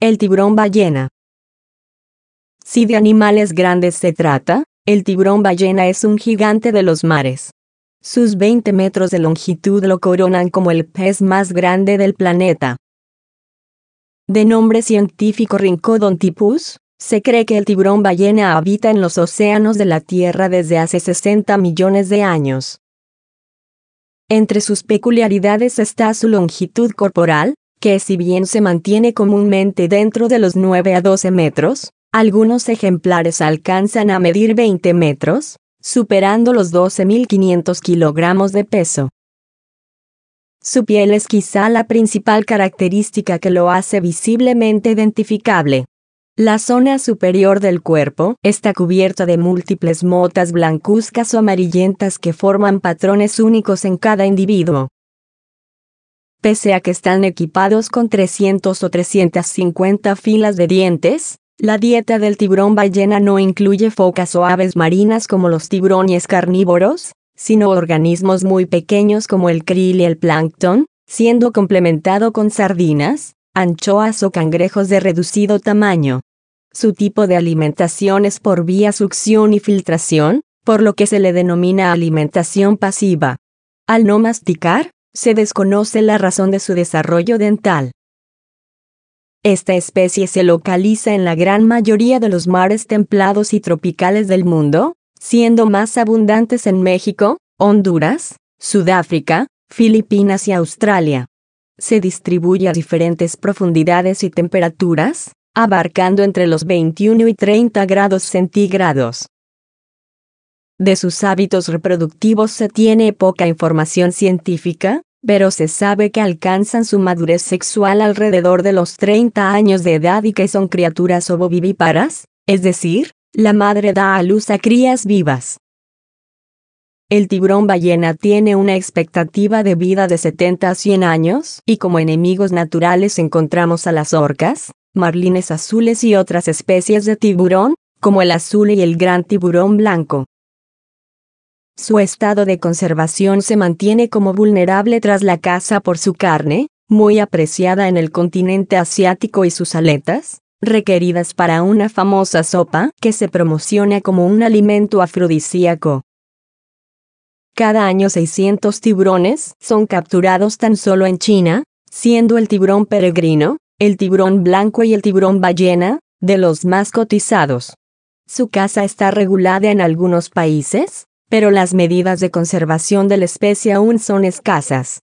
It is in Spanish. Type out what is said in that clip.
El tiburón ballena. Si de animales grandes se trata, el tiburón ballena es un gigante de los mares. Sus 20 metros de longitud lo coronan como el pez más grande del planeta. De nombre científico Rhincodontypus, se cree que el tiburón ballena habita en los océanos de la Tierra desde hace 60 millones de años. Entre sus peculiaridades está su longitud corporal, que si bien se mantiene comúnmente dentro de los 9 a 12 metros, algunos ejemplares alcanzan a medir 20 metros, superando los 12.500 kilogramos de peso. Su piel es quizá la principal característica que lo hace visiblemente identificable. La zona superior del cuerpo está cubierta de múltiples motas blancuzcas o amarillentas que forman patrones únicos en cada individuo. Pese a que están equipados con 300 o 350 filas de dientes, la dieta del tiburón ballena no incluye focas o aves marinas como los tiburones carnívoros, sino organismos muy pequeños como el krill y el plancton, siendo complementado con sardinas, anchoas o cangrejos de reducido tamaño. Su tipo de alimentación es por vía succión y filtración, por lo que se le denomina alimentación pasiva. Al no masticar, se desconoce la razón de su desarrollo dental. Esta especie se localiza en la gran mayoría de los mares templados y tropicales del mundo, siendo más abundantes en México, Honduras, Sudáfrica, Filipinas y Australia. Se distribuye a diferentes profundidades y temperaturas, abarcando entre los 21 y 30 grados centígrados. De sus hábitos reproductivos se tiene poca información científica, pero se sabe que alcanzan su madurez sexual alrededor de los 30 años de edad y que son criaturas ovovivíparas, es decir, la madre da a luz a crías vivas. El tiburón ballena tiene una expectativa de vida de 70 a 100 años, y como enemigos naturales encontramos a las orcas, marlines azules y otras especies de tiburón, como el azul y el gran tiburón blanco. Su estado de conservación se mantiene como vulnerable tras la caza por su carne, muy apreciada en el continente asiático y sus aletas, requeridas para una famosa sopa que se promociona como un alimento afrodisíaco. Cada año 600 tiburones son capturados tan solo en China, siendo el tiburón peregrino, el tiburón blanco y el tiburón ballena, de los más cotizados. Su caza está regulada en algunos países, pero las medidas de conservación de la especie aún son escasas.